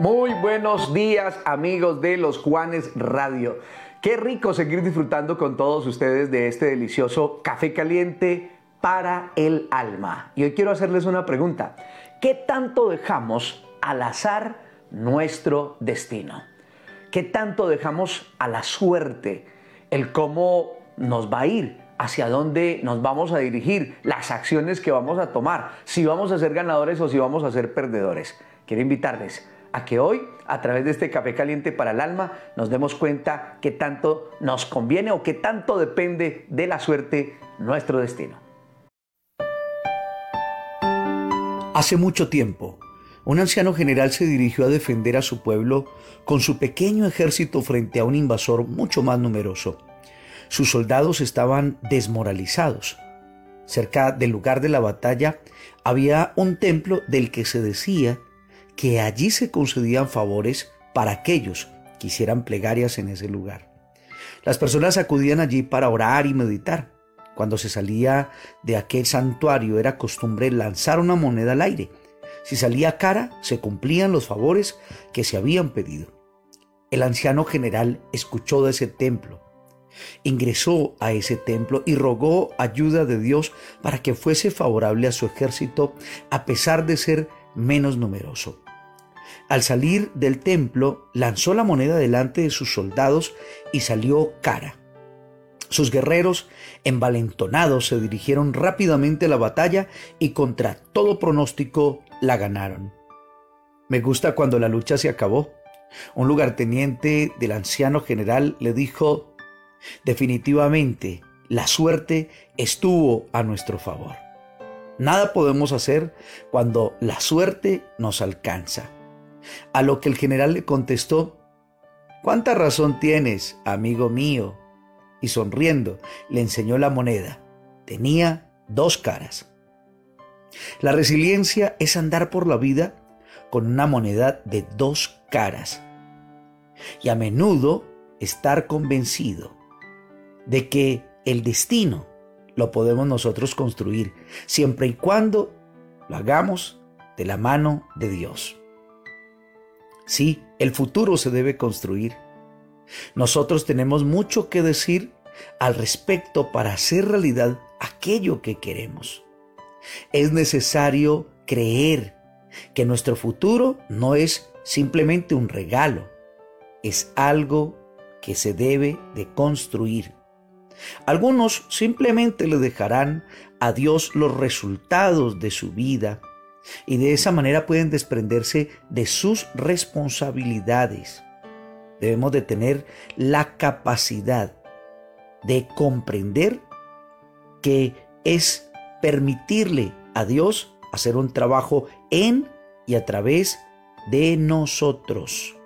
Muy buenos días amigos de los Juanes Radio. Qué rico seguir disfrutando con todos ustedes de este delicioso café caliente para el alma. Y hoy quiero hacerles una pregunta. ¿Qué tanto dejamos al azar nuestro destino? ¿Qué tanto dejamos a la suerte el cómo nos va a ir? hacia dónde nos vamos a dirigir, las acciones que vamos a tomar, si vamos a ser ganadores o si vamos a ser perdedores. Quiero invitarles a que hoy, a través de este café caliente para el alma, nos demos cuenta que tanto nos conviene o que tanto depende de la suerte nuestro destino. Hace mucho tiempo, un anciano general se dirigió a defender a su pueblo con su pequeño ejército frente a un invasor mucho más numeroso. Sus soldados estaban desmoralizados. Cerca del lugar de la batalla había un templo del que se decía que allí se concedían favores para aquellos que hicieran plegarias en ese lugar. Las personas acudían allí para orar y meditar. Cuando se salía de aquel santuario era costumbre lanzar una moneda al aire. Si salía cara, se cumplían los favores que se habían pedido. El anciano general escuchó de ese templo ingresó a ese templo y rogó ayuda de Dios para que fuese favorable a su ejército a pesar de ser menos numeroso. Al salir del templo, lanzó la moneda delante de sus soldados y salió cara. Sus guerreros, envalentonados, se dirigieron rápidamente a la batalla y contra todo pronóstico la ganaron. Me gusta cuando la lucha se acabó. Un lugarteniente del anciano general le dijo, Definitivamente, la suerte estuvo a nuestro favor. Nada podemos hacer cuando la suerte nos alcanza. A lo que el general le contestó, ¿Cuánta razón tienes, amigo mío? Y sonriendo le enseñó la moneda. Tenía dos caras. La resiliencia es andar por la vida con una moneda de dos caras. Y a menudo estar convencido de que el destino lo podemos nosotros construir, siempre y cuando lo hagamos de la mano de Dios. Sí, el futuro se debe construir. Nosotros tenemos mucho que decir al respecto para hacer realidad aquello que queremos. Es necesario creer que nuestro futuro no es simplemente un regalo, es algo que se debe de construir. Algunos simplemente le dejarán a Dios los resultados de su vida y de esa manera pueden desprenderse de sus responsabilidades. Debemos de tener la capacidad de comprender que es permitirle a Dios hacer un trabajo en y a través de nosotros.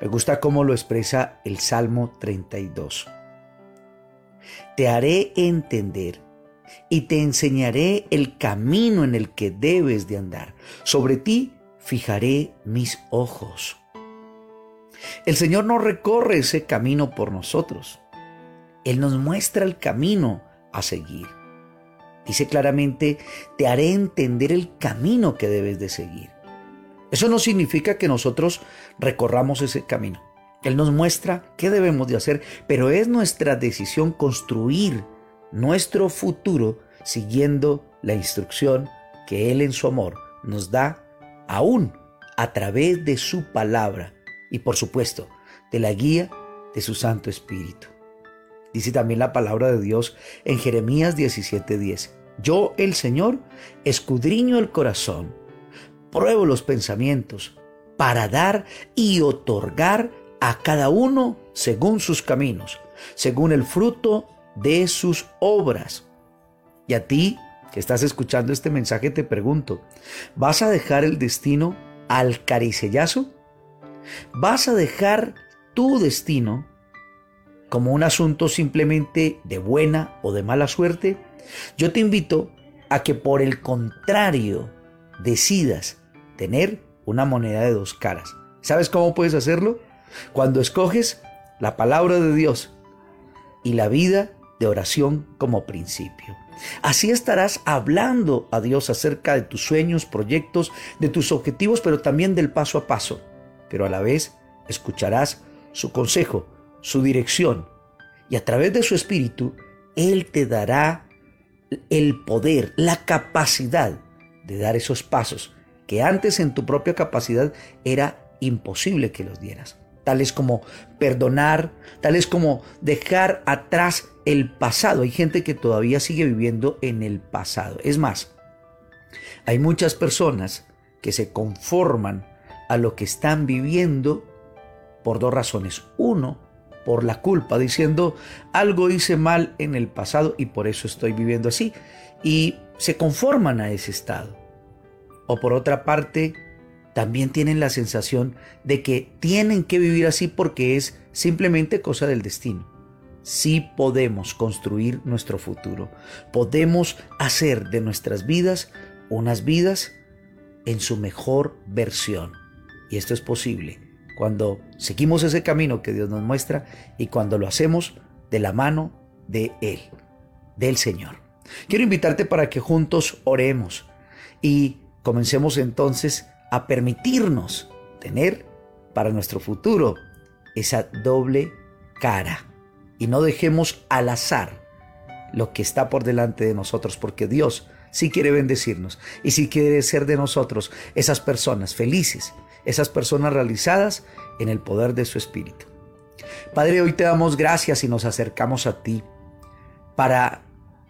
Me gusta cómo lo expresa el Salmo 32 te haré entender y te enseñaré el camino en el que debes de andar. Sobre ti fijaré mis ojos. El Señor no recorre ese camino por nosotros. Él nos muestra el camino a seguir. Dice claramente, te haré entender el camino que debes de seguir. Eso no significa que nosotros recorramos ese camino. Él nos muestra qué debemos de hacer, pero es nuestra decisión construir nuestro futuro siguiendo la instrucción que Él en su amor nos da aún a través de su palabra y por supuesto de la guía de su Santo Espíritu. Dice también la palabra de Dios en Jeremías 17:10. Yo, el Señor, escudriño el corazón, pruebo los pensamientos para dar y otorgar a cada uno según sus caminos, según el fruto de sus obras. Y a ti que estás escuchando este mensaje te pregunto, ¿vas a dejar el destino al caricellazo? ¿Vas a dejar tu destino como un asunto simplemente de buena o de mala suerte? Yo te invito a que por el contrario decidas tener una moneda de dos caras. ¿Sabes cómo puedes hacerlo? Cuando escoges la palabra de Dios y la vida de oración como principio. Así estarás hablando a Dios acerca de tus sueños, proyectos, de tus objetivos, pero también del paso a paso. pero a la vez escucharás su consejo, su dirección, y a través de su espíritu, Él te dará el poder, la capacidad de dar esos pasos que antes en tu propia capacidad era imposible que los dieras. Tales como perdonar, tales como dejar atrás el pasado. Hay gente que todavía sigue viviendo en el pasado. Es más, hay muchas personas que se conforman a lo que están viviendo por dos razones. Uno, por la culpa, diciendo algo hice mal en el pasado y por eso estoy viviendo así. Y se conforman a ese estado. O por otra parte, también tienen la sensación de que tienen que vivir así porque es simplemente cosa del destino. Sí podemos construir nuestro futuro. Podemos hacer de nuestras vidas unas vidas en su mejor versión. Y esto es posible cuando seguimos ese camino que Dios nos muestra y cuando lo hacemos de la mano de Él, del Señor. Quiero invitarte para que juntos oremos y comencemos entonces a permitirnos tener para nuestro futuro esa doble cara y no dejemos al azar lo que está por delante de nosotros, porque Dios sí quiere bendecirnos y sí quiere ser de nosotros esas personas felices, esas personas realizadas en el poder de su Espíritu. Padre, hoy te damos gracias y nos acercamos a ti para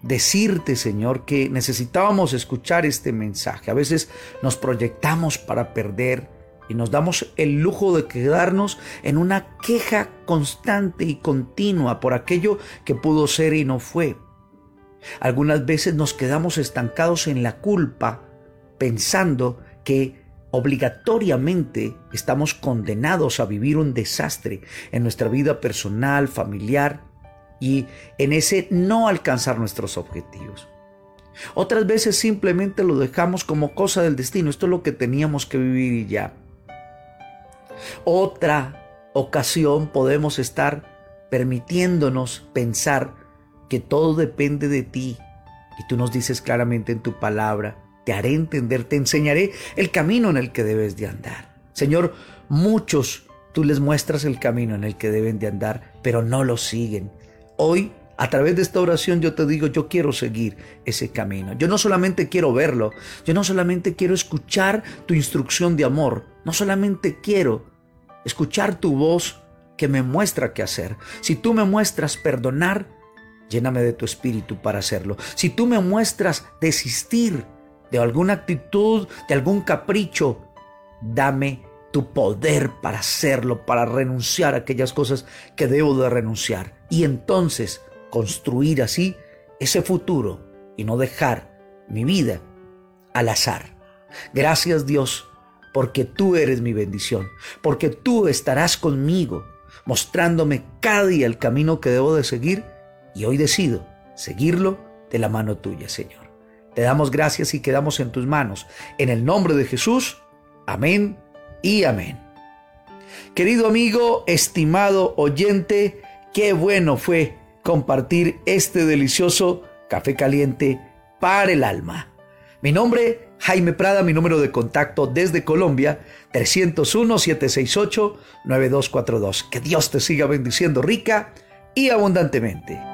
decirte, Señor, que necesitábamos escuchar este mensaje. A veces nos proyectamos para perder y nos damos el lujo de quedarnos en una queja constante y continua por aquello que pudo ser y no fue. Algunas veces nos quedamos estancados en la culpa pensando que obligatoriamente estamos condenados a vivir un desastre en nuestra vida personal, familiar y en ese no alcanzar nuestros objetivos. Otras veces simplemente lo dejamos como cosa del destino, esto es lo que teníamos que vivir y ya. Otra ocasión podemos estar permitiéndonos pensar que todo depende de ti y tú nos dices claramente en tu palabra te haré entender, te enseñaré el camino en el que debes de andar. Señor, muchos tú les muestras el camino en el que deben de andar, pero no lo siguen. Hoy, a través de esta oración, yo te digo, yo quiero seguir ese camino. Yo no solamente quiero verlo, yo no solamente quiero escuchar tu instrucción de amor, no solamente quiero escuchar tu voz que me muestra qué hacer. Si tú me muestras perdonar, lléname de tu espíritu para hacerlo. Si tú me muestras desistir, de alguna actitud, de algún capricho, dame tu poder para hacerlo, para renunciar a aquellas cosas que debo de renunciar. Y entonces construir así ese futuro y no dejar mi vida al azar. Gracias Dios, porque tú eres mi bendición, porque tú estarás conmigo, mostrándome cada día el camino que debo de seguir y hoy decido seguirlo de la mano tuya, Señor. Te damos gracias y quedamos en tus manos. En el nombre de Jesús, amén y amén. Querido amigo, estimado oyente, qué bueno fue compartir este delicioso café caliente para el alma. Mi nombre, Jaime Prada, mi número de contacto desde Colombia, 301-768-9242. Que Dios te siga bendiciendo rica y abundantemente.